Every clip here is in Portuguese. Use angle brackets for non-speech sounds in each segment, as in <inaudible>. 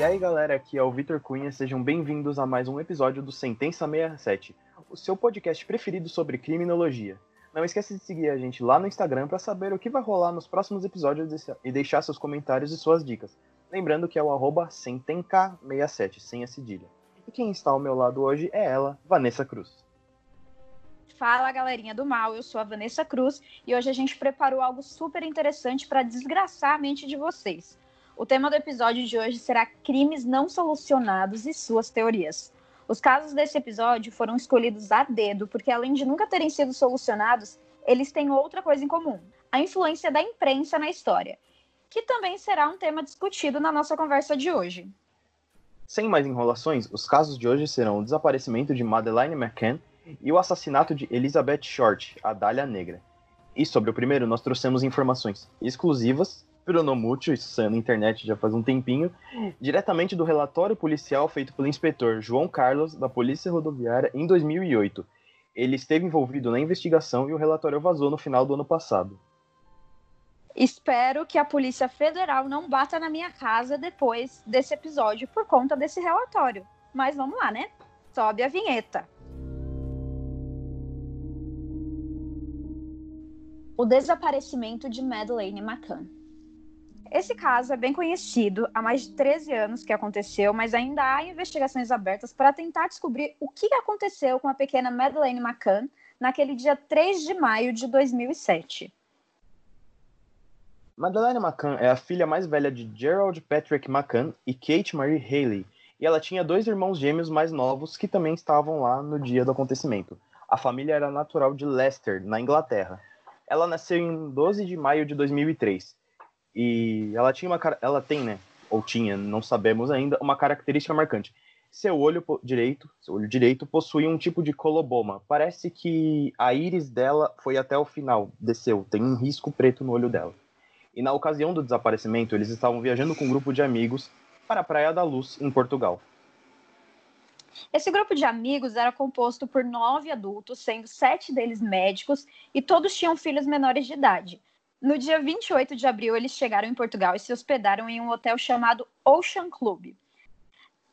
E aí galera, aqui é o Vitor Cunha, sejam bem-vindos a mais um episódio do Sentença 67, o seu podcast preferido sobre criminologia. Não esqueça de seguir a gente lá no Instagram para saber o que vai rolar nos próximos episódios e deixar seus comentários e suas dicas. Lembrando que é o arroba sentenca67, sem a cedilha. E quem está ao meu lado hoje é ela, Vanessa Cruz. Fala galerinha do mal, eu sou a Vanessa Cruz e hoje a gente preparou algo super interessante para desgraçar a mente de vocês. O tema do episódio de hoje será crimes não solucionados e suas teorias. Os casos desse episódio foram escolhidos a dedo porque, além de nunca terem sido solucionados, eles têm outra coisa em comum: a influência da imprensa na história, que também será um tema discutido na nossa conversa de hoje. Sem mais enrolações, os casos de hoje serão o desaparecimento de Madeleine McCann e o assassinato de Elizabeth Short, a Dália Negra. E sobre o primeiro, nós trouxemos informações exclusivas, pronomútil, isso saiu na internet já faz um tempinho, diretamente do relatório policial feito pelo inspetor João Carlos, da Polícia Rodoviária, em 2008. Ele esteve envolvido na investigação e o relatório vazou no final do ano passado. Espero que a Polícia Federal não bata na minha casa depois desse episódio por conta desse relatório. Mas vamos lá, né? Sobe a vinheta. o desaparecimento de Madeleine McCann. Esse caso é bem conhecido, há mais de 13 anos que aconteceu, mas ainda há investigações abertas para tentar descobrir o que aconteceu com a pequena Madeleine McCann naquele dia 3 de maio de 2007. Madeleine McCann é a filha mais velha de Gerald Patrick McCann e Kate Marie Haley, e ela tinha dois irmãos gêmeos mais novos que também estavam lá no dia do acontecimento. A família era natural de Leicester, na Inglaterra. Ela nasceu em 12 de maio de 2003. E ela tinha uma ela tem, né, ou tinha, não sabemos ainda, uma característica marcante. Seu olho direito, seu olho direito possui um tipo de coloboma. Parece que a íris dela foi até o final, desceu, tem um risco preto no olho dela. E na ocasião do desaparecimento, eles estavam viajando com um grupo de amigos para a Praia da Luz, em Portugal. Esse grupo de amigos era composto por nove adultos, sendo sete deles médicos, e todos tinham filhos menores de idade. No dia 28 de abril, eles chegaram em Portugal e se hospedaram em um hotel chamado Ocean Club.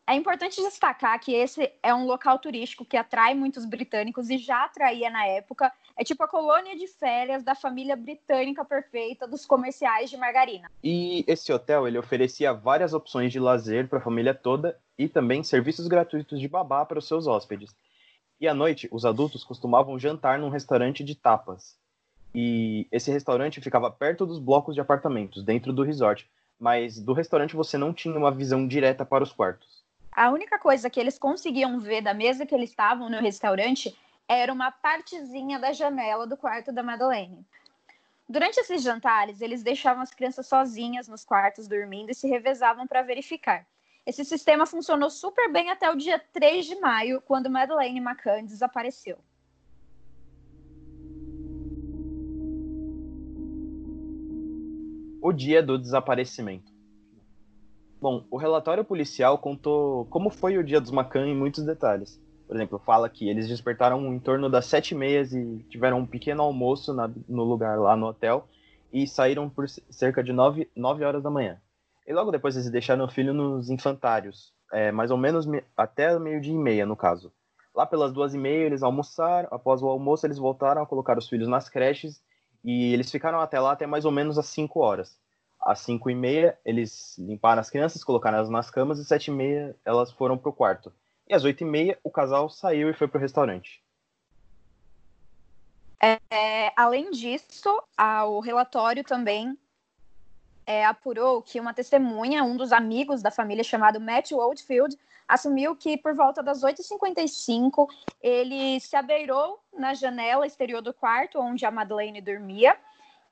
É importante destacar que esse é um local turístico que atrai muitos britânicos e já atraía na época. É tipo a colônia de férias da família britânica perfeita dos comerciais de margarina. E esse hotel ele oferecia várias opções de lazer para a família toda e também serviços gratuitos de babá para os seus hóspedes. E à noite, os adultos costumavam jantar num restaurante de tapas. E esse restaurante ficava perto dos blocos de apartamentos, dentro do resort, mas do restaurante você não tinha uma visão direta para os quartos. A única coisa que eles conseguiam ver da mesa que eles estavam no restaurante era uma partezinha da janela do quarto da Madeleine. Durante esses jantares, eles deixavam as crianças sozinhas nos quartos dormindo e se revezavam para verificar. Esse sistema funcionou super bem até o dia 3 de maio, quando Madeleine McCann desapareceu. O dia do desaparecimento. Bom, o relatório policial contou como foi o dia dos McCann em muitos detalhes. Por exemplo, fala que eles despertaram em torno das sete e meia e tiveram um pequeno almoço na, no lugar lá no hotel e saíram por cerca de nove, nove horas da manhã. E logo depois eles deixaram o filho nos infantários, é, mais ou menos até meio-dia e meia, no caso. Lá pelas duas e meia eles almoçaram, após o almoço eles voltaram a colocar os filhos nas creches e eles ficaram até lá até mais ou menos às cinco horas. Às cinco e meia eles limparam as crianças, colocaram elas nas camas e às sete e meia elas foram para o quarto. E às oito e meia o casal saiu e foi para o restaurante. É, além disso, o relatório também é, apurou que uma testemunha, um dos amigos da família chamado Matt Oldfield, assumiu que por volta das 8h55 ele se abeirou na janela exterior do quarto onde a Madeleine dormia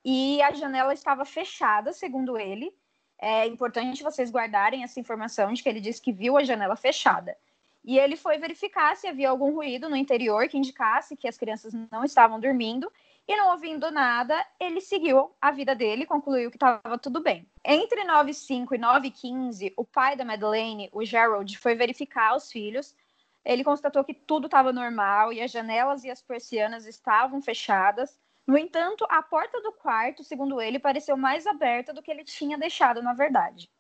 e a janela estava fechada, segundo ele. É importante vocês guardarem essa informação de que ele disse que viu a janela fechada. E ele foi verificar se havia algum ruído no interior que indicasse que as crianças não estavam dormindo e não ouvindo nada, ele seguiu a vida dele, concluiu que estava tudo bem. Entre 9h05 e 9h15, o pai da Madeleine, o Gerald, foi verificar os filhos. Ele constatou que tudo estava normal e as janelas e as persianas estavam fechadas. No entanto, a porta do quarto, segundo ele, pareceu mais aberta do que ele tinha deixado, na verdade.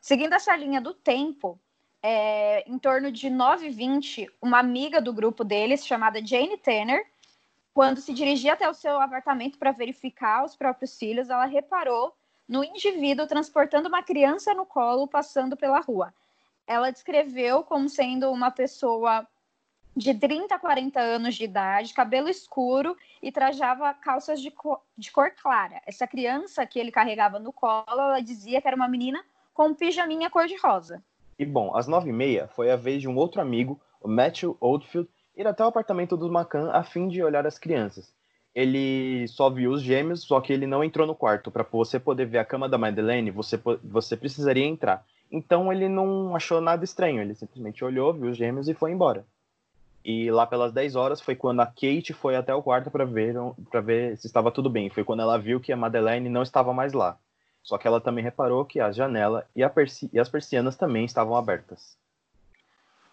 Seguindo essa linha do tempo, é, em torno de 9h20, uma amiga do grupo deles, chamada Jane Tanner, quando se dirigia até o seu apartamento para verificar os próprios filhos, ela reparou no indivíduo transportando uma criança no colo passando pela rua. Ela descreveu como sendo uma pessoa de 30 a 40 anos de idade, cabelo escuro e trajava calças de cor, de cor clara. Essa criança que ele carregava no colo, ela dizia que era uma menina com um pijaminha cor-de-rosa. E bom, às nove e meia foi a vez de um outro amigo, o Matthew Oldfield, ir até o apartamento do Macan a fim de olhar as crianças. Ele só viu os gêmeos, só que ele não entrou no quarto. Para você poder ver a cama da Madeleine, você, você precisaria entrar. Então ele não achou nada estranho, ele simplesmente olhou, viu os gêmeos e foi embora. E lá pelas 10 horas foi quando a Kate foi até o quarto para ver, ver se estava tudo bem. Foi quando ela viu que a Madeleine não estava mais lá. Só que ela também reparou que a janela e, persi e as persianas também estavam abertas.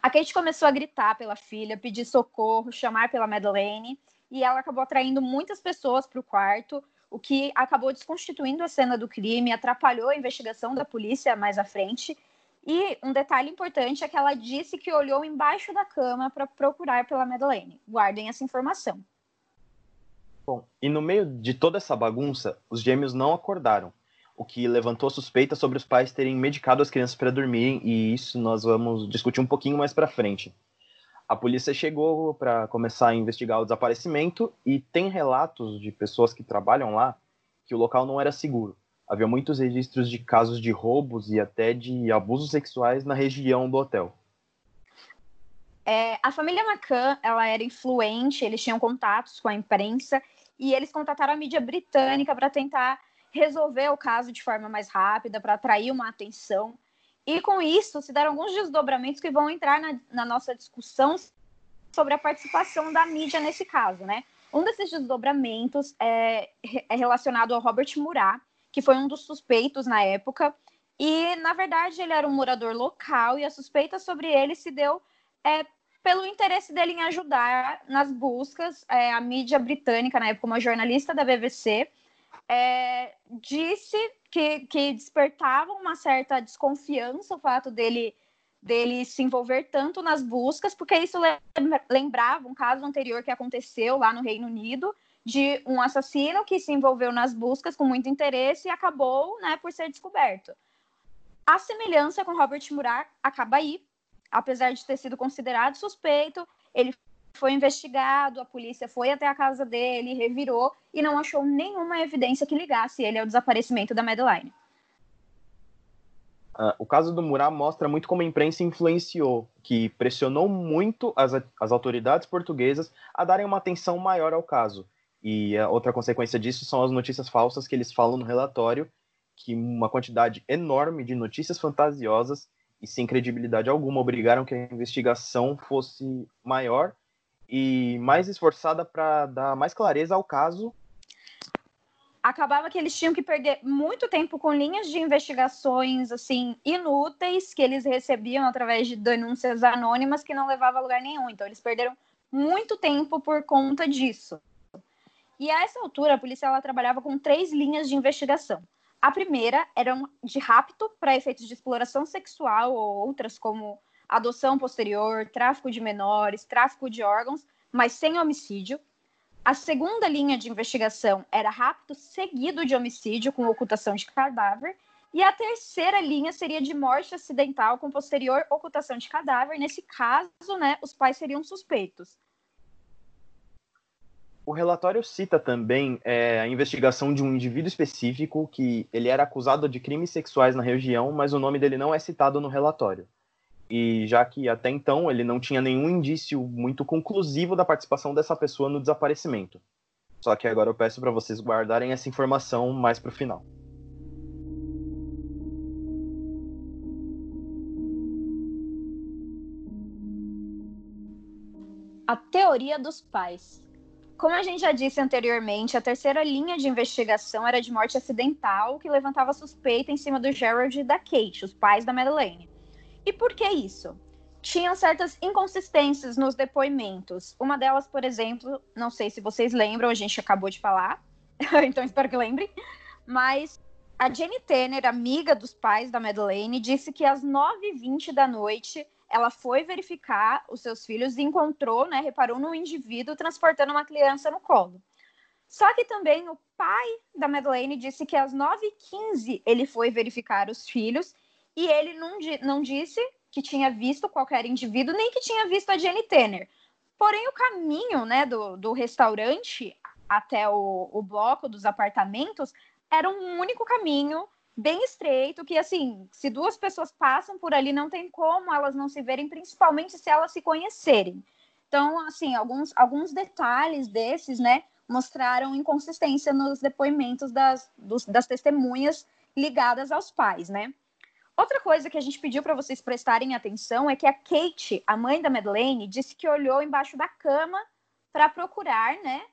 A Kate começou a gritar pela filha, pedir socorro, chamar pela Madeleine, e ela acabou atraindo muitas pessoas para o quarto, o que acabou desconstituindo a cena do crime, atrapalhou a investigação da polícia mais à frente. E um detalhe importante é que ela disse que olhou embaixo da cama para procurar pela Madeleine. Guardem essa informação. Bom, e no meio de toda essa bagunça, os gêmeos não acordaram o que levantou suspeita sobre os pais terem medicado as crianças para dormirem, e isso nós vamos discutir um pouquinho mais para frente. A polícia chegou para começar a investigar o desaparecimento e tem relatos de pessoas que trabalham lá que o local não era seguro. Havia muitos registros de casos de roubos e até de abusos sexuais na região do hotel. É, a família McCann ela era influente, eles tinham contatos com a imprensa e eles contataram a mídia britânica para tentar resolver o caso de forma mais rápida, para atrair uma atenção. E com isso se deram alguns desdobramentos que vão entrar na, na nossa discussão sobre a participação da mídia nesse caso, né? Um desses desdobramentos é, é relacionado ao Robert Murat, que foi um dos suspeitos na época. E, na verdade, ele era um morador local e a suspeita sobre ele se deu é, pelo interesse dele em ajudar nas buscas. É, a mídia britânica, na época, uma jornalista da BBC, é, disse que, que despertava uma certa desconfiança o fato dele dele se envolver tanto nas buscas, porque isso lembrava um caso anterior que aconteceu lá no Reino Unido, de um assassino que se envolveu nas buscas com muito interesse e acabou né, por ser descoberto. A semelhança com Robert Murat acaba aí, apesar de ter sido considerado suspeito, ele foi investigado, a polícia foi até a casa dele, revirou e não achou nenhuma evidência que ligasse ele ao desaparecimento da Madeline. Uh, o caso do Murat mostra muito como a imprensa influenciou, que pressionou muito as, as autoridades portuguesas a darem uma atenção maior ao caso. E a outra consequência disso são as notícias falsas que eles falam no relatório, que uma quantidade enorme de notícias fantasiosas e sem credibilidade alguma obrigaram que a investigação fosse maior e mais esforçada para dar mais clareza ao caso. Acabava que eles tinham que perder muito tempo com linhas de investigações assim inúteis que eles recebiam através de denúncias anônimas que não levavam a lugar nenhum. Então eles perderam muito tempo por conta disso. E a essa altura a polícia ela trabalhava com três linhas de investigação. A primeira era de rapto para efeitos de exploração sexual ou outras como adoção posterior, tráfico de menores, tráfico de órgãos, mas sem homicídio. A segunda linha de investigação era rapto seguido de homicídio com ocultação de cadáver. E a terceira linha seria de morte acidental com posterior ocultação de cadáver. Nesse caso, né, os pais seriam suspeitos. O relatório cita também é, a investigação de um indivíduo específico que ele era acusado de crimes sexuais na região, mas o nome dele não é citado no relatório e já que até então ele não tinha nenhum indício muito conclusivo da participação dessa pessoa no desaparecimento. Só que agora eu peço para vocês guardarem essa informação mais para o final. A teoria dos pais. Como a gente já disse anteriormente, a terceira linha de investigação era de morte acidental, que levantava suspeita em cima do Gerald e da Kate, os pais da Madeleine. E por que isso? Tinham certas inconsistências nos depoimentos. Uma delas, por exemplo, não sei se vocês lembram, a gente acabou de falar, <laughs> então espero que lembrem, mas A Jenny Tanner, amiga dos pais da Madeleine, disse que às 9h20 da noite ela foi verificar os seus filhos e encontrou, né, reparou num indivíduo transportando uma criança no colo. Só que também o pai da Madeleine disse que às 9h15 ele foi verificar os filhos e ele não, não disse que tinha visto qualquer indivíduo, nem que tinha visto a Jenny Tanner. Porém, o caminho né, do, do restaurante até o, o bloco dos apartamentos era um único caminho bem estreito, que assim, se duas pessoas passam por ali, não tem como elas não se verem, principalmente se elas se conhecerem. Então, assim, alguns, alguns detalhes desses, né, mostraram inconsistência nos depoimentos das, dos, das testemunhas ligadas aos pais, né? Outra coisa que a gente pediu para vocês prestarem atenção é que a Kate, a mãe da Madeleine, disse que olhou embaixo da cama para procurar, né,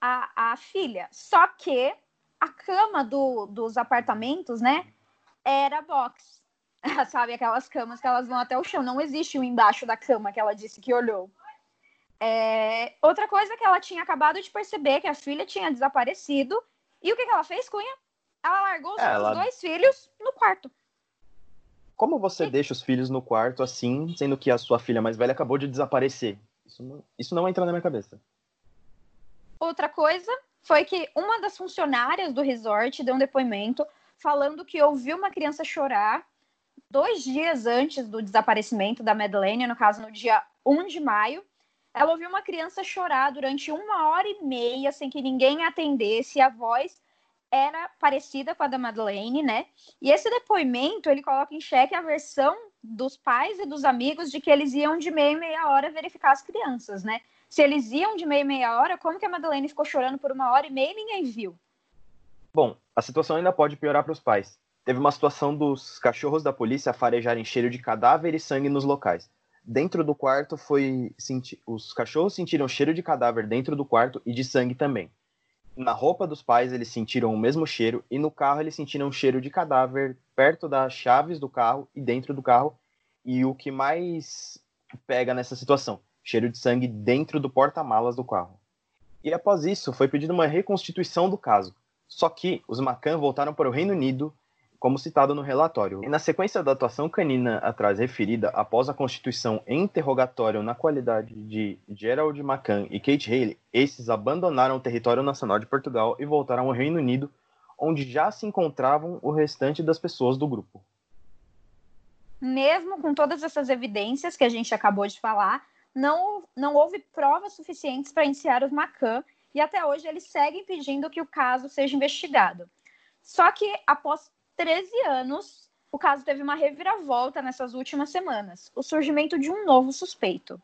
a, a filha. Só que a cama do, dos apartamentos, né, era box. <laughs> Sabe, aquelas camas que elas vão até o chão. Não existe um embaixo da cama que ela disse que olhou. É... Outra coisa que ela tinha acabado de perceber que a filha tinha desaparecido. E o que, que ela fez, Cunha? Ela largou os ela... dois filhos no quarto. Como você deixa os filhos no quarto assim, sendo que a sua filha mais velha acabou de desaparecer? Isso não, isso não entra na minha cabeça. Outra coisa foi que uma das funcionárias do resort deu um depoimento falando que ouviu uma criança chorar dois dias antes do desaparecimento da Madeleine, no caso no dia 1 de maio. Ela ouviu uma criança chorar durante uma hora e meia sem que ninguém atendesse. A voz era parecida com a da Madeleine, né? E esse depoimento ele coloca em xeque a versão dos pais e dos amigos de que eles iam de meia em meia hora verificar as crianças, né? Se eles iam de meia em meia hora, como que a Madeleine ficou chorando por uma hora e meia e ninguém viu? Bom, a situação ainda pode piorar para os pais. Teve uma situação dos cachorros da polícia farejarem cheiro de cadáver e sangue nos locais. Dentro do quarto foi os cachorros sentiram cheiro de cadáver dentro do quarto e de sangue também. Na roupa dos pais eles sentiram o mesmo cheiro e no carro eles sentiram cheiro de cadáver perto das chaves do carro e dentro do carro. E o que mais pega nessa situação, cheiro de sangue dentro do porta-malas do carro. E após isso, foi pedida uma reconstituição do caso. Só que os Macan voltaram para o Reino Unido, como citado no relatório. Na sequência da atuação canina atrás referida, após a constituição em interrogatório na qualidade de Gerald Macan e Kate Haley, esses abandonaram o território nacional de Portugal e voltaram ao Reino Unido, onde já se encontravam o restante das pessoas do grupo. Mesmo com todas essas evidências que a gente acabou de falar, não, não houve provas suficientes para iniciar os Macan e até hoje eles seguem pedindo que o caso seja investigado. Só que após 13 anos, o caso teve uma reviravolta nessas últimas semanas, o surgimento de um novo suspeito.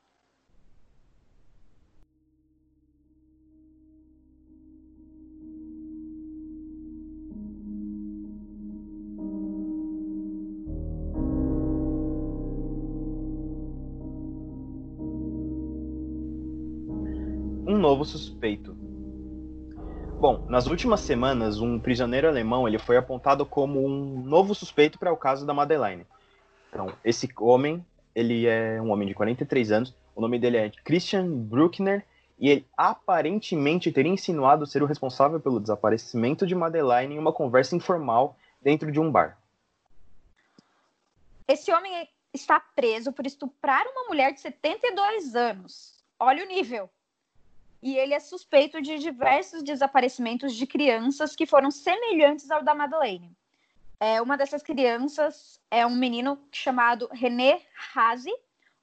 novo suspeito. Bom, nas últimas semanas, um prisioneiro alemão ele foi apontado como um novo suspeito para o caso da Madeleine. Então, esse homem, ele é um homem de 43 anos, o nome dele é Christian Bruckner, e ele aparentemente teria insinuado ser o responsável pelo desaparecimento de Madeleine em uma conversa informal dentro de um bar. Esse homem está preso por estuprar uma mulher de 72 anos. Olha o nível e ele é suspeito de diversos desaparecimentos de crianças que foram semelhantes ao da Madeleine. É, uma dessas crianças é um menino chamado René Hazi,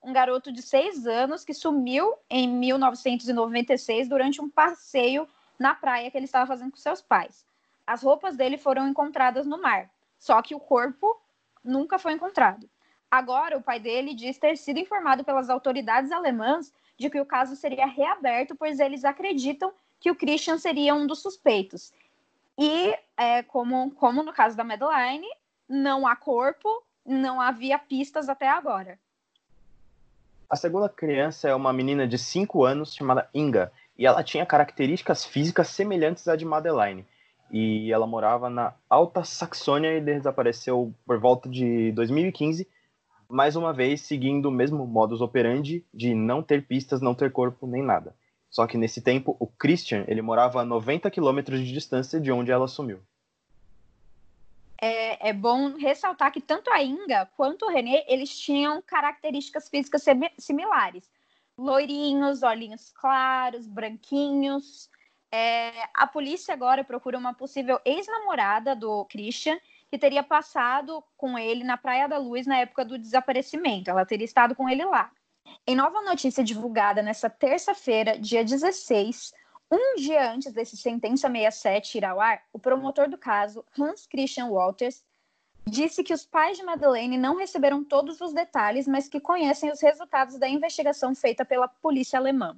um garoto de seis anos que sumiu em 1996 durante um passeio na praia que ele estava fazendo com seus pais. As roupas dele foram encontradas no mar, só que o corpo nunca foi encontrado. Agora, o pai dele diz ter sido informado pelas autoridades alemãs de que o caso seria reaberto, pois eles acreditam que o Christian seria um dos suspeitos. E, é, como, como no caso da Madeline, não há corpo, não havia pistas até agora. A segunda criança é uma menina de 5 anos chamada Inga, e ela tinha características físicas semelhantes à de Madeline. E ela morava na Alta Saxônia e desapareceu por volta de 2015 mais uma vez seguindo o mesmo modus operandi de não ter pistas, não ter corpo nem nada. Só que nesse tempo, o Christian ele morava a 90 quilômetros de distância de onde ela sumiu. é, é, bom ressaltar que tanto a Inga quanto o René, eles tinham características físicas similares. Loirinhos, olhinhos claros, branquinhos. É, a polícia agora procura uma possível ex-namorada do Christian, que teria passado com ele na Praia da Luz na época do desaparecimento. Ela teria estado com ele lá. Em nova notícia divulgada nesta terça-feira, dia 16, um dia antes desse sentença 67 ir ao ar, o promotor do caso, Hans Christian Walters, disse que os pais de Madeleine não receberam todos os detalhes, mas que conhecem os resultados da investigação feita pela polícia alemã.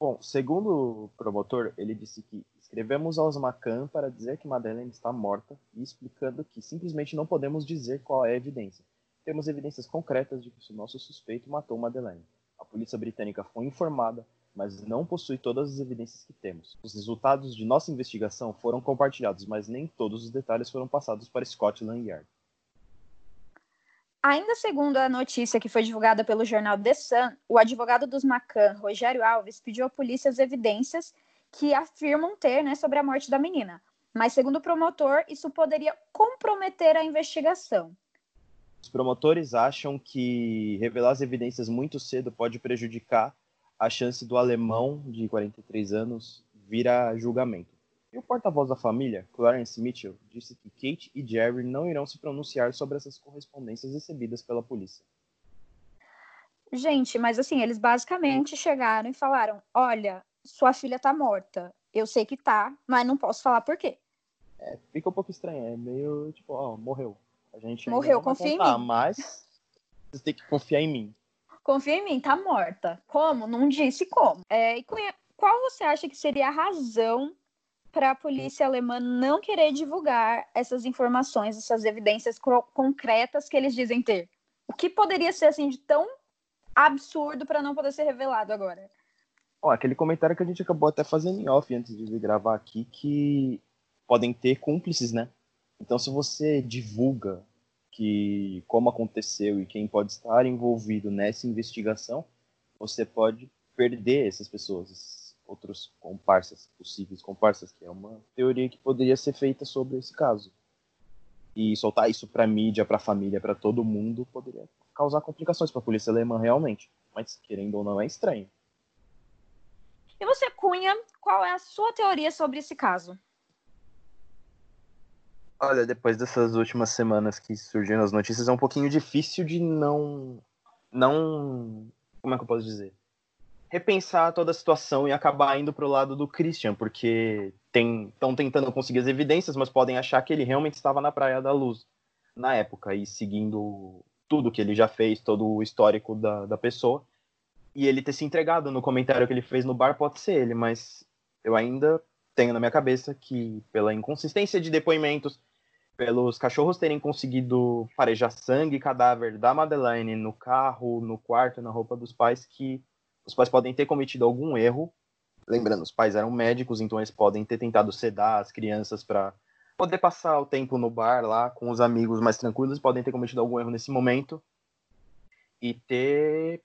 Bom, segundo o promotor, ele disse que escrevemos aos Macan para dizer que Madeleine está morta e explicando que simplesmente não podemos dizer qual é a evidência. Temos evidências concretas de que o nosso suspeito matou Madeleine. A polícia britânica foi informada mas não possui todas as evidências que temos. Os resultados de nossa investigação foram compartilhados, mas nem todos os detalhes foram passados para Scotland Yard. Ainda segundo a notícia que foi divulgada pelo jornal The Sun, o advogado dos Macan, Rogério Alves, pediu à polícia as evidências que afirmam ter né, sobre a morte da menina. Mas, segundo o promotor, isso poderia comprometer a investigação. Os promotores acham que revelar as evidências muito cedo pode prejudicar a chance do alemão de 43 anos vir a julgamento. E o porta-voz da família, Clarence Mitchell, disse que Kate e Jerry não irão se pronunciar sobre essas correspondências recebidas pela polícia. Gente, mas assim, eles basicamente chegaram e falaram: olha, sua filha tá morta. Eu sei que tá, mas não posso falar por quê. É, fica um pouco estranho, é meio tipo, ó, morreu. A gente morreu, confia contar, em mim. Mas você tem que confiar em mim confia em mim, tá morta. Como? Não disse como. É, e qual você acha que seria a razão para a polícia alemã não querer divulgar essas informações, essas evidências concretas que eles dizem ter? O que poderia ser assim de tão absurdo para não poder ser revelado agora? Ó, aquele comentário que a gente acabou até fazendo em off antes de gravar aqui, que podem ter cúmplices, né? Então, se você divulga que como aconteceu e quem pode estar envolvido nessa investigação, você pode perder essas pessoas, esses outros comparsas, possíveis comparsas, que é uma teoria que poderia ser feita sobre esse caso. E soltar isso para mídia, para família, para todo mundo poderia causar complicações para a polícia alemã realmente, mas querendo ou não é estranho. E você, Cunha, qual é a sua teoria sobre esse caso? Olha, depois dessas últimas semanas que surgiram as notícias, é um pouquinho difícil de não. Não. Como é que eu posso dizer? Repensar toda a situação e acabar indo pro lado do Christian, porque estão tentando conseguir as evidências, mas podem achar que ele realmente estava na Praia da Luz na época e seguindo tudo que ele já fez, todo o histórico da, da pessoa. E ele ter se entregado no comentário que ele fez no bar pode ser ele, mas eu ainda tenho na minha cabeça que, pela inconsistência de depoimentos, pelos cachorros terem conseguido farejar sangue e cadáver da Madeleine no carro, no quarto, na roupa dos pais, que os pais podem ter cometido algum erro. Lembrando, os pais eram médicos, então eles podem ter tentado sedar as crianças para poder passar o tempo no bar lá com os amigos mais tranquilos, podem ter cometido algum erro nesse momento e ter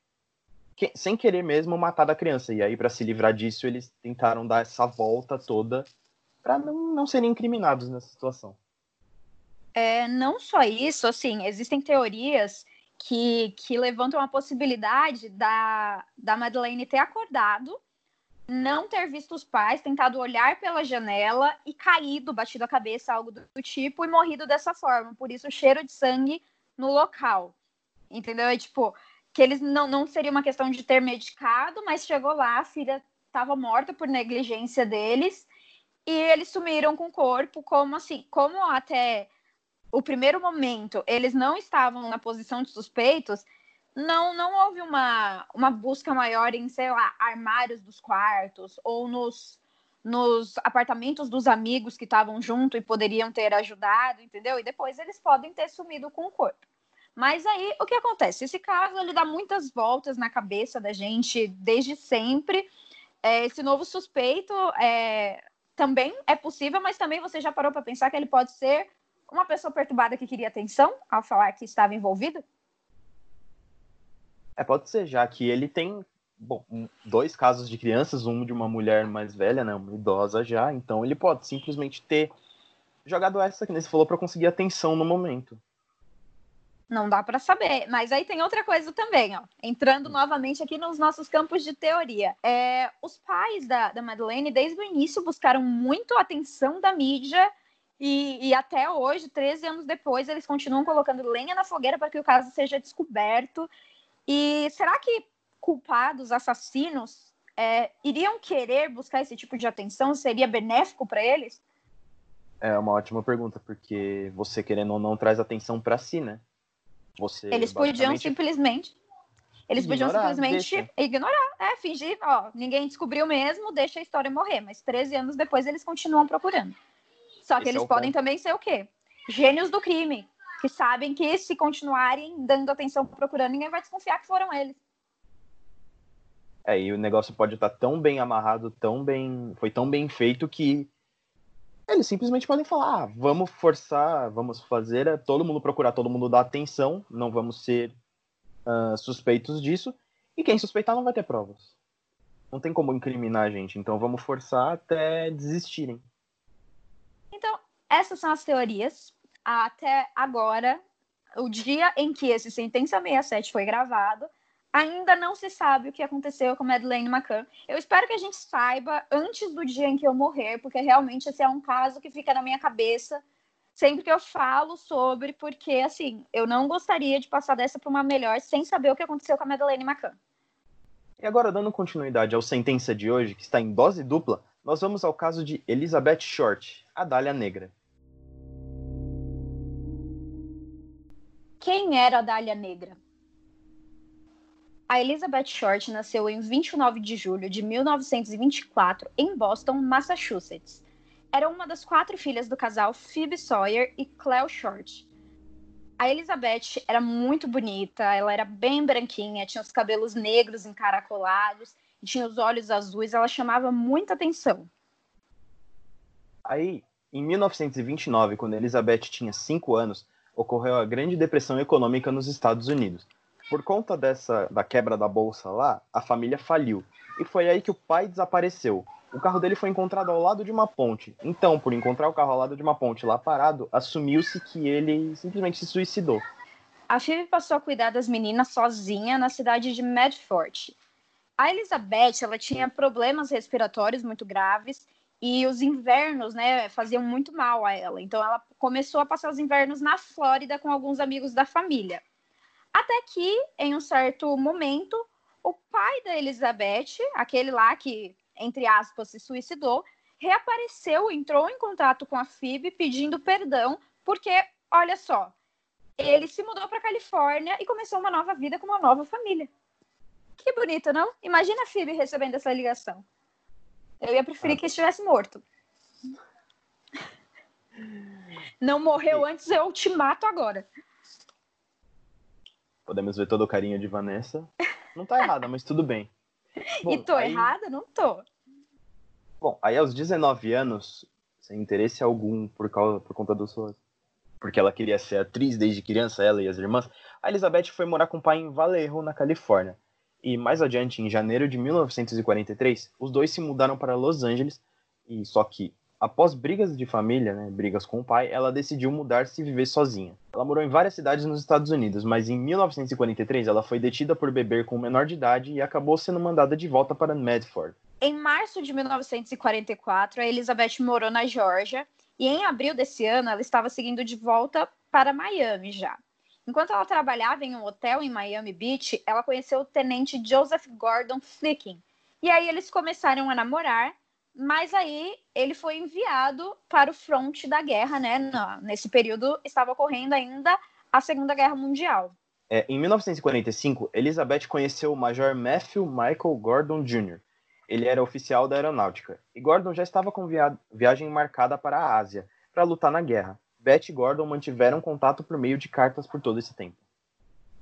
sem querer mesmo matar a criança. E aí para se livrar disso, eles tentaram dar essa volta toda para não, não serem incriminados nessa situação. É, não só isso, assim, existem teorias que, que levantam a possibilidade da, da Madeleine ter acordado, não ter visto os pais, tentado olhar pela janela e caído, batido a cabeça, algo do, do tipo, e morrido dessa forma. Por isso, o cheiro de sangue no local. Entendeu? É tipo, que eles não, não seria uma questão de ter medicado, mas chegou lá, a filha estava morta por negligência deles, e eles sumiram com o corpo, como assim, como até o primeiro momento eles não estavam na posição de suspeitos, não, não houve uma, uma busca maior em, sei lá, armários dos quartos ou nos, nos apartamentos dos amigos que estavam junto e poderiam ter ajudado, entendeu? E depois eles podem ter sumido com o corpo. Mas aí o que acontece? Esse caso ele dá muitas voltas na cabeça da gente desde sempre. É, esse novo suspeito é, também é possível, mas também você já parou para pensar que ele pode ser uma pessoa perturbada que queria atenção ao falar que estava envolvido? É, pode ser, já que ele tem bom, dois casos de crianças, um de uma mulher mais velha, né, uma idosa já, então ele pode simplesmente ter jogado essa, que você falou, pra conseguir atenção no momento. Não dá para saber. Mas aí tem outra coisa também, ó. Entrando novamente aqui nos nossos campos de teoria. É, os pais da, da Madeleine, desde o início, buscaram muito a atenção da mídia. E, e, até hoje, 13 anos depois, eles continuam colocando lenha na fogueira para que o caso seja descoberto. E será que culpados, assassinos, é, iriam querer buscar esse tipo de atenção? Seria benéfico para eles? É uma ótima pergunta, porque você querendo ou não traz atenção para si, né? Você eles podiam simplesmente. Eles podiam simplesmente deixa. ignorar, é, fingir, ó, ninguém descobriu mesmo, deixa a história morrer. Mas 13 anos depois eles continuam procurando. Só que Esse eles é podem ponto. também ser o quê? Gênios do crime, que sabem que se continuarem dando atenção procurando, ninguém vai desconfiar que foram eles. É, e o negócio pode estar tão bem amarrado, tão bem. Foi tão bem feito que eles simplesmente podem falar: ah, vamos forçar, vamos fazer é, todo mundo procurar, todo mundo dar atenção, não vamos ser uh, suspeitos disso, e quem suspeitar não vai ter provas. Não tem como incriminar a gente, então vamos forçar até desistirem. Então, essas são as teorias. Até agora, o dia em que esse Sentença 67 foi gravado, Ainda não se sabe o que aconteceu com Madeleine McCann. Eu espero que a gente saiba antes do dia em que eu morrer, porque realmente esse é um caso que fica na minha cabeça sempre que eu falo sobre, porque assim, eu não gostaria de passar dessa para uma melhor sem saber o que aconteceu com a Madeleine McCann. E agora, dando continuidade ao sentença de hoje, que está em dose dupla, nós vamos ao caso de Elizabeth Short, a Dália Negra. Quem era a Dália Negra? A Elizabeth Short nasceu em 29 de julho de 1924 em Boston, Massachusetts. Era uma das quatro filhas do casal Phoebe Sawyer e Cleo Short. A Elizabeth era muito bonita, ela era bem branquinha, tinha os cabelos negros encaracolados tinha os olhos azuis, ela chamava muita atenção. Aí, em 1929, quando Elizabeth tinha 5 anos, ocorreu a Grande Depressão Econômica nos Estados Unidos por conta dessa da quebra da bolsa lá, a família faliu. E foi aí que o pai desapareceu. O carro dele foi encontrado ao lado de uma ponte. Então, por encontrar o carro ao lado de uma ponte lá parado, assumiu-se que ele simplesmente se suicidou. A Phoebe passou a cuidar das meninas sozinha na cidade de Medford. A Elizabeth, ela tinha problemas respiratórios muito graves e os invernos, né, faziam muito mal a ela. Então ela começou a passar os invernos na Flórida com alguns amigos da família. Até que, em um certo momento, o pai da Elizabeth, aquele lá que, entre aspas, se suicidou, reapareceu, entrou em contato com a Phoebe pedindo perdão, porque, olha só, ele se mudou para Califórnia e começou uma nova vida com uma nova família. Que bonito, não? Imagina a Phoebe recebendo essa ligação. Eu ia preferir que estivesse morto. Não morreu antes, eu te mato agora. Podemos ver todo o carinho de Vanessa. Não tá errada, mas tudo bem. <laughs> Bom, e tô aí... errada? Não tô. Bom, aí aos 19 anos, sem interesse algum por, causa, por conta do seu... Porque ela queria ser atriz desde criança, ela e as irmãs, a Elizabeth foi morar com o pai em Vallejo, na Califórnia. E mais adiante, em janeiro de 1943, os dois se mudaram para Los Angeles, e só que Após brigas de família, né, brigas com o pai, ela decidiu mudar-se e viver sozinha. Ela morou em várias cidades nos Estados Unidos, mas em 1943 ela foi detida por beber com menor de idade e acabou sendo mandada de volta para Medford. Em março de 1944, a Elizabeth morou na Geórgia e em abril desse ano ela estava seguindo de volta para Miami já. Enquanto ela trabalhava em um hotel em Miami Beach, ela conheceu o tenente Joseph Gordon Flicking. E aí eles começaram a namorar mas aí ele foi enviado para o fronte da guerra, né? Nesse período estava ocorrendo ainda a Segunda Guerra Mundial. É, em 1945, Elizabeth conheceu o Major Matthew Michael Gordon Jr. Ele era oficial da aeronáutica e Gordon já estava com via viagem marcada para a Ásia para lutar na guerra. Beth e Gordon mantiveram contato por meio de cartas por todo esse tempo.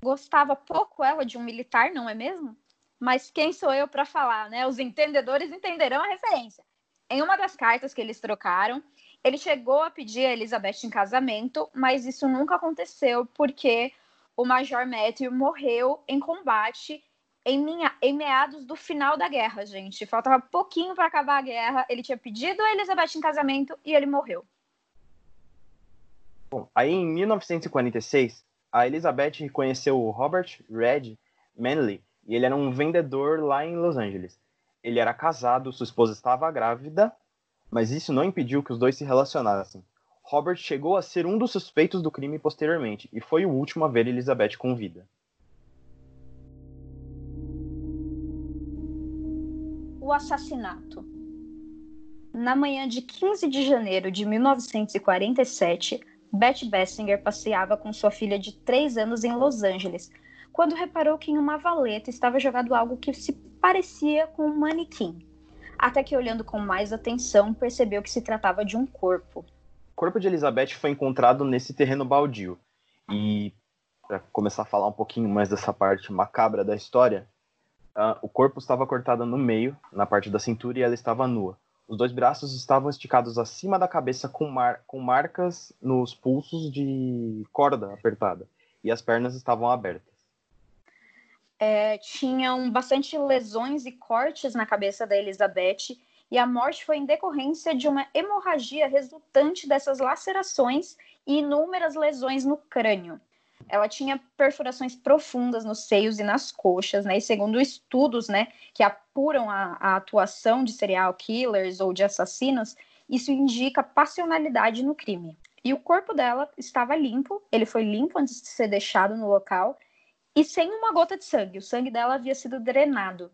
Gostava pouco ela de um militar, não é mesmo? Mas quem sou eu para falar, né? Os entendedores entenderão a referência. Em uma das cartas que eles trocaram, ele chegou a pedir a Elizabeth em casamento, mas isso nunca aconteceu porque o Major Matthew morreu em combate em, minha, em meados do final da guerra, gente. Faltava pouquinho para acabar a guerra. Ele tinha pedido a Elizabeth em casamento e ele morreu. Bom, aí em 1946, a Elizabeth conheceu o Robert Red Manley e ele era um vendedor lá em Los Angeles. Ele era casado, sua esposa estava grávida, mas isso não impediu que os dois se relacionassem. Robert chegou a ser um dos suspeitos do crime posteriormente e foi o último a ver Elizabeth com vida. O assassinato. Na manhã de 15 de janeiro de 1947, Beth Bessinger passeava com sua filha de 3 anos em Los Angeles, quando reparou que em uma valeta estava jogado algo que se parecia com um manequim. Até que, olhando com mais atenção, percebeu que se tratava de um corpo. O corpo de Elizabeth foi encontrado nesse terreno baldio. E, para começar a falar um pouquinho mais dessa parte macabra da história, uh, o corpo estava cortado no meio, na parte da cintura, e ela estava nua. Os dois braços estavam esticados acima da cabeça com, mar com marcas nos pulsos de corda apertada. E as pernas estavam abertas é, tinham bastante lesões e cortes na cabeça da Elizabeth, e a morte foi em decorrência de uma hemorragia resultante dessas lacerações e inúmeras lesões no crânio. Ela tinha perfurações profundas nos seios e nas coxas, né? E segundo estudos, né, que apuram a, a atuação de serial killers ou de assassinos, isso indica passionalidade no crime. E o corpo dela estava limpo, ele foi limpo antes de ser deixado no local, e sem uma gota de sangue. O sangue dela havia sido drenado.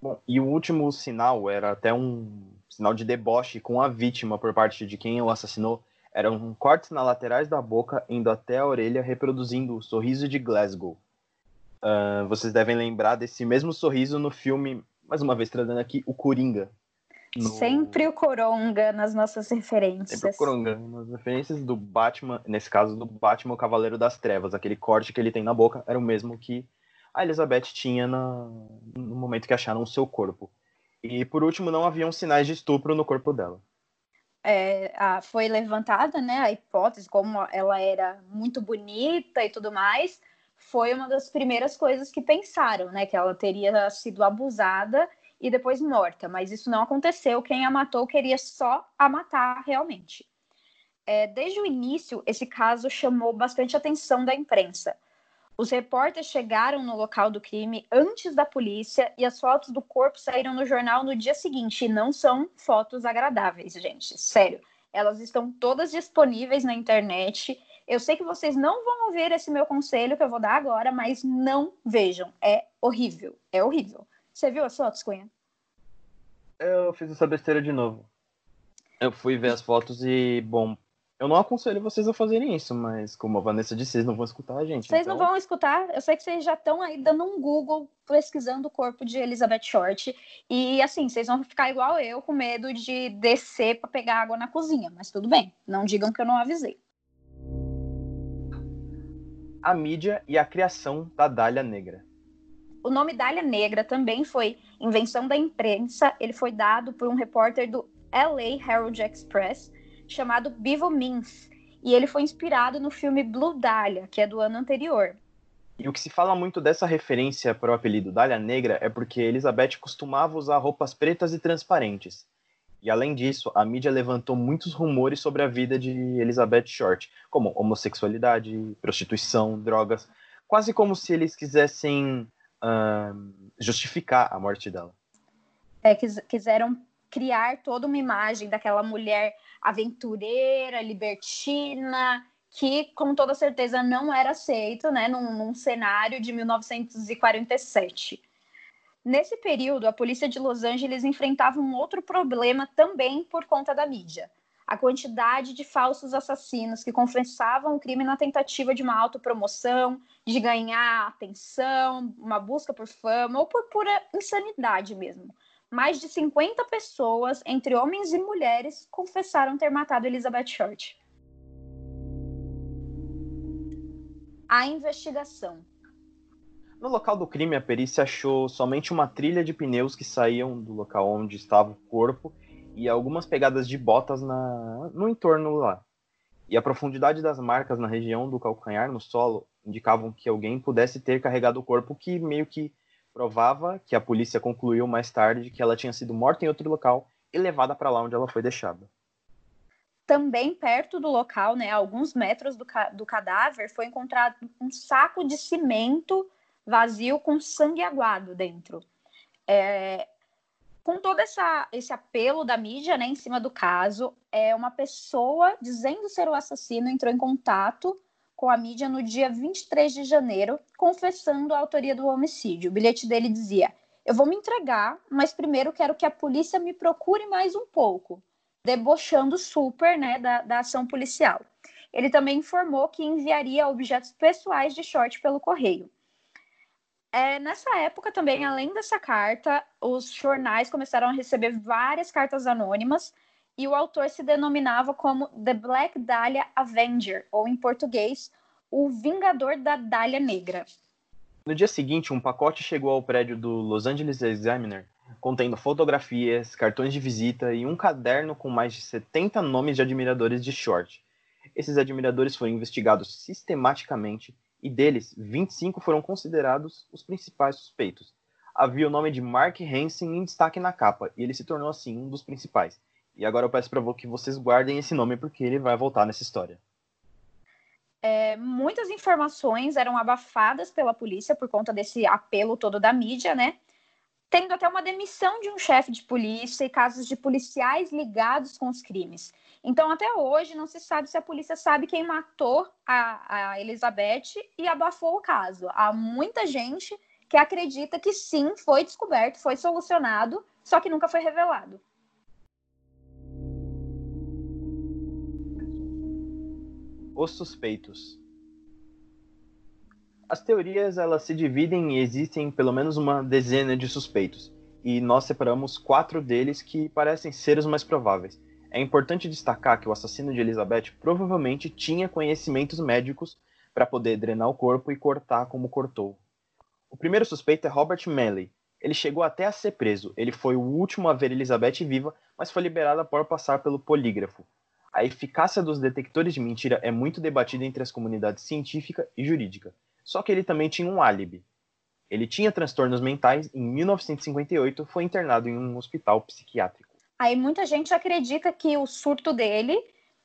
Bom, e o último sinal era até um sinal de deboche com a vítima por parte de quem o assassinou. Eram cortes na laterais da boca, indo até a orelha, reproduzindo o sorriso de Glasgow. Uh, vocês devem lembrar desse mesmo sorriso no filme, mais uma vez trazendo aqui, O Coringa, no... Sempre o Coronga nas nossas referências. Sempre o Coronga. Nas referências do Batman, nesse caso do Batman, o Cavaleiro das Trevas. Aquele corte que ele tem na boca era o mesmo que a Elizabeth tinha na... no momento que acharam o seu corpo. E por último, não haviam sinais de estupro no corpo dela. É, a, foi levantada né, a hipótese, como ela era muito bonita e tudo mais, foi uma das primeiras coisas que pensaram, né? Que ela teria sido abusada e depois morta, mas isso não aconteceu. Quem a matou queria só a matar realmente. É, desde o início, esse caso chamou bastante atenção da imprensa. Os repórteres chegaram no local do crime antes da polícia e as fotos do corpo saíram no jornal no dia seguinte. E não são fotos agradáveis, gente. Sério. Elas estão todas disponíveis na internet. Eu sei que vocês não vão ouvir esse meu conselho que eu vou dar agora, mas não vejam. É horrível. É horrível. Você viu as fotos, Cunha? Eu fiz essa besteira de novo. Eu fui ver as fotos e, bom, eu não aconselho vocês a fazerem isso, mas como a Vanessa disse, vocês não vão escutar a gente. Vocês então... não vão escutar. Eu sei que vocês já estão aí dando um Google pesquisando o corpo de Elizabeth Short. E assim, vocês vão ficar igual eu, com medo de descer para pegar água na cozinha. Mas tudo bem, não digam que eu não avisei. A mídia e a criação da Dália Negra. O nome Dália Negra também foi invenção da imprensa. Ele foi dado por um repórter do LA Herald Express chamado Bivo Mins. E ele foi inspirado no filme Blue Dahlia, que é do ano anterior. E o que se fala muito dessa referência para o apelido Dália Negra é porque Elizabeth costumava usar roupas pretas e transparentes. E além disso, a mídia levantou muitos rumores sobre a vida de Elizabeth Short, como homossexualidade, prostituição, drogas, quase como se eles quisessem uh, justificar a morte dela. É, quis, quiseram criar toda uma imagem daquela mulher aventureira, libertina, que com toda certeza não era aceito né, num, num cenário de 1947. Nesse período, a polícia de Los Angeles enfrentava um outro problema também por conta da mídia a quantidade de falsos assassinos que confessavam o crime na tentativa de uma autopromoção, de ganhar atenção, uma busca por fama ou por pura insanidade mesmo. Mais de 50 pessoas, entre homens e mulheres, confessaram ter matado Elizabeth Short. A investigação. No local do crime, a perícia achou somente uma trilha de pneus que saíam do local onde estava o corpo e algumas pegadas de botas na, no entorno lá. E a profundidade das marcas na região do calcanhar no solo indicavam que alguém pudesse ter carregado o corpo, que meio que provava que a polícia concluiu mais tarde que ela tinha sido morta em outro local e levada para lá onde ela foi deixada. também perto do local, né, a alguns metros do, ca do cadáver, foi encontrado um saco de cimento vazio com sangue aguado dentro. É, com todo essa, esse apelo da mídia né, em cima do caso, é uma pessoa dizendo ser o assassino entrou em contato com a mídia no dia 23 de janeiro, confessando a autoria do homicídio. O bilhete dele dizia: Eu vou me entregar, mas primeiro quero que a polícia me procure mais um pouco, debochando super né, da, da ação policial. Ele também informou que enviaria objetos pessoais de short pelo correio. É, nessa época também, além dessa carta, os jornais começaram a receber várias cartas anônimas e o autor se denominava como The Black Dahlia Avenger, ou em português, o Vingador da Dália Negra. No dia seguinte, um pacote chegou ao prédio do Los Angeles Examiner, contendo fotografias, cartões de visita e um caderno com mais de 70 nomes de admiradores de Short. Esses admiradores foram investigados sistematicamente e deles, 25 foram considerados os principais suspeitos. Havia o nome de Mark Hansen em destaque na capa, e ele se tornou assim um dos principais. E agora eu peço para que vocês guardem esse nome porque ele vai voltar nessa história. É, muitas informações eram abafadas pela polícia por conta desse apelo todo da mídia, né? Tendo até uma demissão de um chefe de polícia e casos de policiais ligados com os crimes. Então, até hoje, não se sabe se a polícia sabe quem matou a, a Elizabeth e abafou o caso. Há muita gente que acredita que sim, foi descoberto, foi solucionado, só que nunca foi revelado. Os suspeitos. As teorias elas se dividem e existem pelo menos uma dezena de suspeitos, e nós separamos quatro deles que parecem ser os mais prováveis. É importante destacar que o assassino de Elizabeth provavelmente tinha conhecimentos médicos para poder drenar o corpo e cortar como cortou. O primeiro suspeito é Robert Manley. Ele chegou até a ser preso. Ele foi o último a ver Elizabeth viva, mas foi liberado após passar pelo polígrafo. A eficácia dos detectores de mentira é muito debatida entre as comunidades científica e jurídica. Só que ele também tinha um álibi. Ele tinha transtornos mentais e em 1958 foi internado em um hospital psiquiátrico. Aí muita gente acredita que o surto dele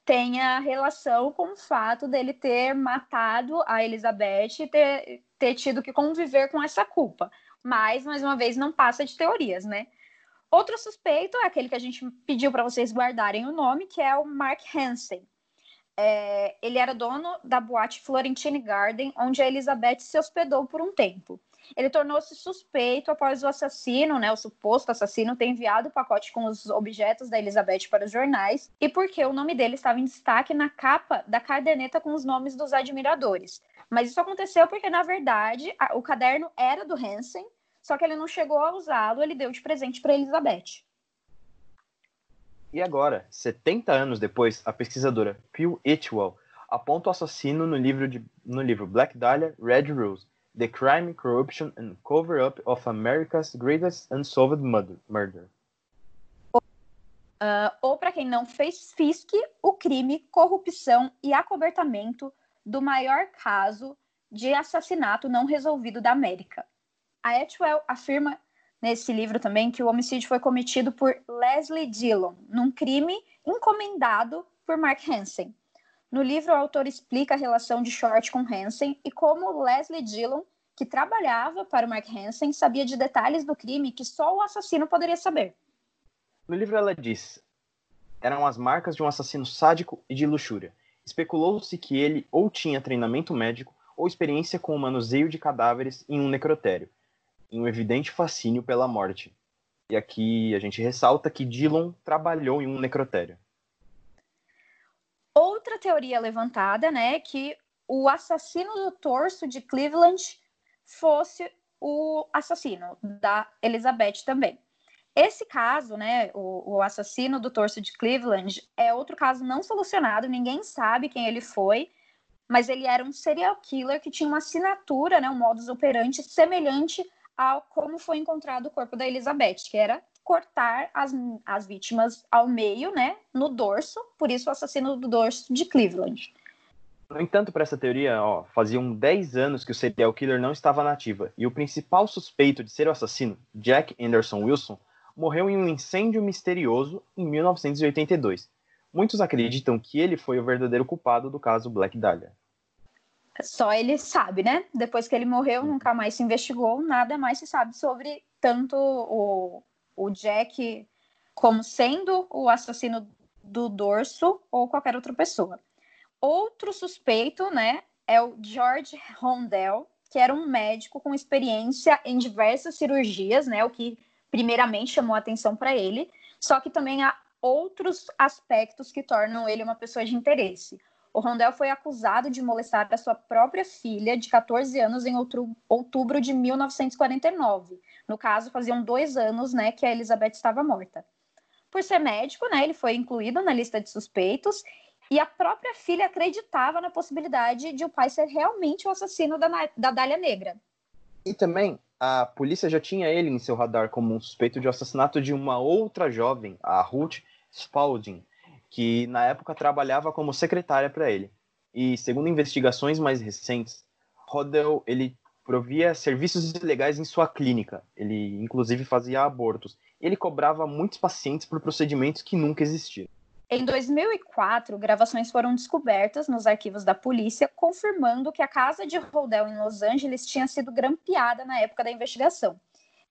tenha relação com o fato dele ter matado a Elizabeth e ter, ter tido que conviver com essa culpa. Mas, mais uma vez, não passa de teorias, né? Outro suspeito é aquele que a gente pediu para vocês guardarem o nome, que é o Mark Hansen. É, ele era dono da boate Florentine Garden, onde a Elizabeth se hospedou por um tempo. Ele tornou-se suspeito após o assassino, né, o suposto assassino, ter enviado o pacote com os objetos da Elizabeth para os jornais e porque o nome dele estava em destaque na capa da caderneta com os nomes dos admiradores. Mas isso aconteceu porque, na verdade, a, o caderno era do Hansen só que ele não chegou a usá-lo, ele deu de presente para Elizabeth. E agora, 70 anos depois, a pesquisadora Phil Itwell aponta o assassino no livro, de, no livro Black Dahlia, Red Rose, The Crime, Corruption and Cover-Up of America's Greatest Unsolved Murder. Uh, ou para quem não fez FISC, o crime, corrupção e acobertamento do maior caso de assassinato não resolvido da América. A Atwell afirma nesse livro também que o homicídio foi cometido por Leslie Dillon, num crime encomendado por Mark Hansen. No livro, o autor explica a relação de Short com Hansen e como Leslie Dillon, que trabalhava para o Mark Hansen, sabia de detalhes do crime que só o assassino poderia saber. No livro, ela diz: eram as marcas de um assassino sádico e de luxúria. Especulou-se que ele ou tinha treinamento médico ou experiência com o manuseio de cadáveres em um necrotério em um evidente fascínio pela morte. E aqui a gente ressalta que Dillon trabalhou em um necrotério. Outra teoria levantada, né, é que o assassino do torso de Cleveland fosse o assassino da Elizabeth também. Esse caso, né, o, o, assassino do torso de Cleveland, é outro caso não solucionado, ninguém sabe quem ele foi, mas ele era um serial killer que tinha uma assinatura, né, um modus operandi semelhante a como foi encontrado o corpo da Elizabeth, que era cortar as, as vítimas ao meio, né, no dorso, por isso o assassino do dorso de Cleveland. No entanto, para essa teoria, ó, faziam 10 anos que o serial killer não estava nativa, e o principal suspeito de ser o assassino, Jack Anderson Wilson, morreu em um incêndio misterioso em 1982. muitos acreditam que ele foi o verdadeiro culpado do caso Black Dahlia. Só ele sabe, né? Depois que ele morreu, nunca mais se investigou, nada mais se sabe sobre tanto o, o Jack como sendo o assassino do dorso ou qualquer outra pessoa. Outro suspeito, né, é o George Rondell, que era um médico com experiência em diversas cirurgias, né, o que primeiramente chamou a atenção para ele, só que também há outros aspectos que tornam ele uma pessoa de interesse. O Rondell foi acusado de molestar a sua própria filha, de 14 anos, em outubro de 1949. No caso, faziam dois anos né, que a Elizabeth estava morta. Por ser médico, né, ele foi incluído na lista de suspeitos e a própria filha acreditava na possibilidade de o pai ser realmente o assassino da, da Dália Negra. E também, a polícia já tinha ele em seu radar como um suspeito de assassinato de uma outra jovem, a Ruth Spalding, que na época trabalhava como secretária para ele. E segundo investigações mais recentes, Rodel ele provia serviços ilegais em sua clínica. Ele inclusive fazia abortos. Ele cobrava muitos pacientes por procedimentos que nunca existiram. Em 2004, gravações foram descobertas nos arquivos da polícia, confirmando que a casa de Rodel em Los Angeles tinha sido grampeada na época da investigação.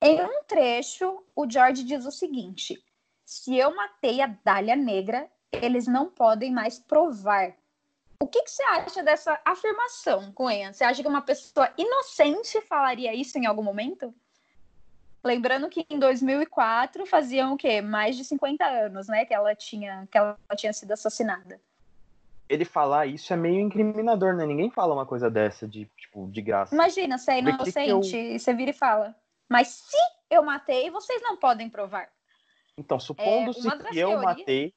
Em um trecho, o George diz o seguinte: Se eu matei a Dália Negra, eles não podem mais provar. O que, que você acha dessa afirmação, Coen? Você acha que uma pessoa inocente falaria isso em algum momento? Lembrando que em 2004 faziam o quê? Mais de 50 anos, né, que ela tinha que ela tinha sido assassinada. Ele falar isso é meio incriminador, né? Ninguém fala uma coisa dessa de tipo de graça. Imagina, você é inocente, eu... você vira e fala: "Mas se eu matei, vocês não podem provar". Então, supondo-se é, que eu matei,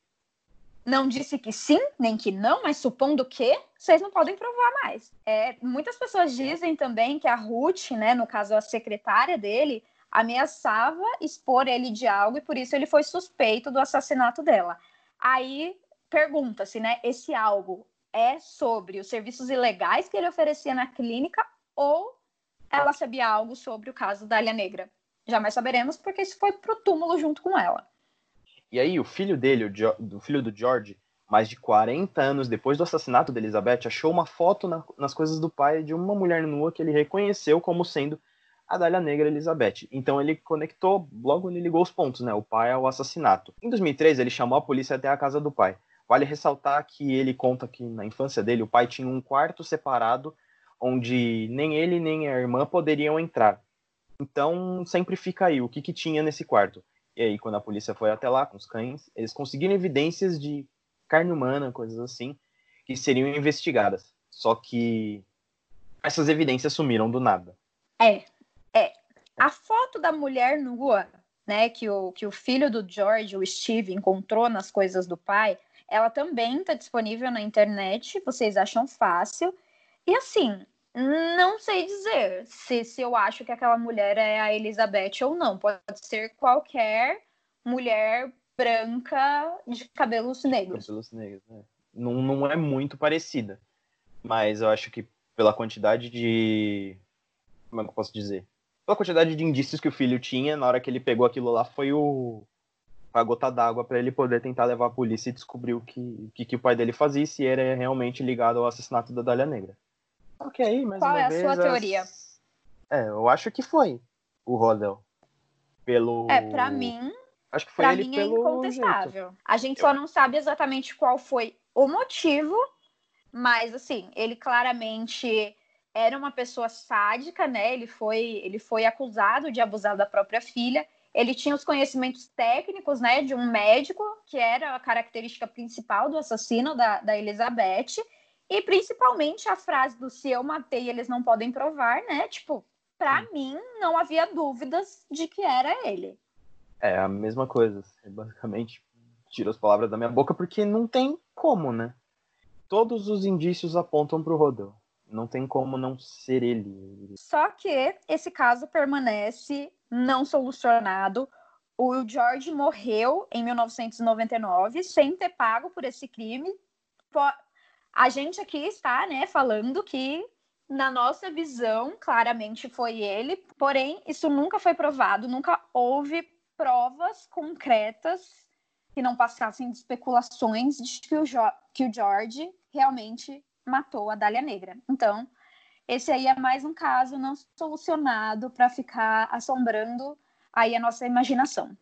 não disse que sim, nem que não, mas supondo que, vocês não podem provar mais. É, muitas pessoas dizem também que a Ruth, né, no caso a secretária dele, ameaçava expor ele de algo e por isso ele foi suspeito do assassinato dela. Aí pergunta-se, né, esse algo é sobre os serviços ilegais que ele oferecia na clínica ou ela sabia algo sobre o caso da Alha Negra? Jamais saberemos porque isso foi pro túmulo junto com ela. E aí o filho dele, o, jo o filho do George, mais de 40 anos depois do assassinato de Elizabeth, achou uma foto na, nas coisas do pai de uma mulher nua que ele reconheceu como sendo a Dália Negra Elizabeth. Então ele conectou, logo ele ligou os pontos, né? O pai ao assassinato. Em 2003, ele chamou a polícia até a casa do pai. Vale ressaltar que ele conta que na infância dele o pai tinha um quarto separado onde nem ele nem a irmã poderiam entrar. Então sempre fica aí o que, que tinha nesse quarto. E aí, quando a polícia foi até lá com os cães, eles conseguiram evidências de carne humana, coisas assim, que seriam investigadas. Só que essas evidências sumiram do nada. É, é. A foto da mulher nua, né, que o, que o filho do George, o Steve, encontrou nas coisas do pai, ela também está disponível na internet, vocês acham fácil. E assim, não sei dizer se, se eu acho que aquela mulher é a Elizabeth ou não. Pode ser qualquer mulher branca de cabelos negros. Cabelos negros, né? Não, não é muito parecida. Mas eu acho que pela quantidade de. Como é que eu posso dizer? Pela quantidade de indícios que o filho tinha, na hora que ele pegou aquilo lá, foi o. a gota d'água para ele poder tentar levar a polícia e descobrir o que, que, que o pai dele fazia se era realmente ligado ao assassinato da Dália Negra. Qual é a vez, sua teoria? É, eu acho que foi o Rodel. Pelo. É, pra mim. Acho que foi pra ele mim é pelo incontestável. Jeito. A gente só não sabe exatamente qual foi o motivo, mas assim, ele claramente era uma pessoa sádica, né? Ele foi, ele foi acusado de abusar da própria filha. Ele tinha os conhecimentos técnicos, né, de um médico, que era a característica principal do assassino da, da Elizabeth. E principalmente a frase do se eu matei, eles não podem provar, né? Tipo, para hum. mim não havia dúvidas de que era ele. É a mesma coisa. Você basicamente tira as palavras da minha boca porque não tem como, né? Todos os indícios apontam pro Rodel. Não tem como não ser ele. Só que esse caso permanece não solucionado. O George morreu em 1999 sem ter pago por esse crime. A gente aqui está, né, falando que na nossa visão, claramente foi ele, porém, isso nunca foi provado, nunca houve provas concretas que não passassem de especulações de que o, jo que o George realmente matou a Dália Negra. Então, esse aí é mais um caso não solucionado para ficar assombrando aí a nossa imaginação.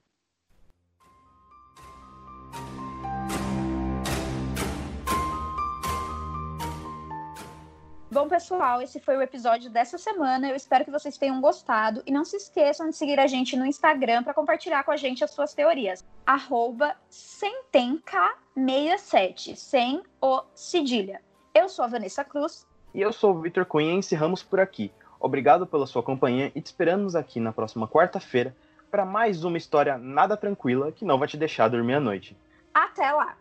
Bom, pessoal, esse foi o episódio dessa semana. Eu espero que vocês tenham gostado. E não se esqueçam de seguir a gente no Instagram para compartilhar com a gente as suas teorias. Arroba 67 sem o cedilha. Eu sou a Vanessa Cruz. E eu sou o Vitor Cunha e encerramos por aqui. Obrigado pela sua companhia e te esperamos aqui na próxima quarta-feira para mais uma história nada tranquila que não vai te deixar dormir à noite. Até lá!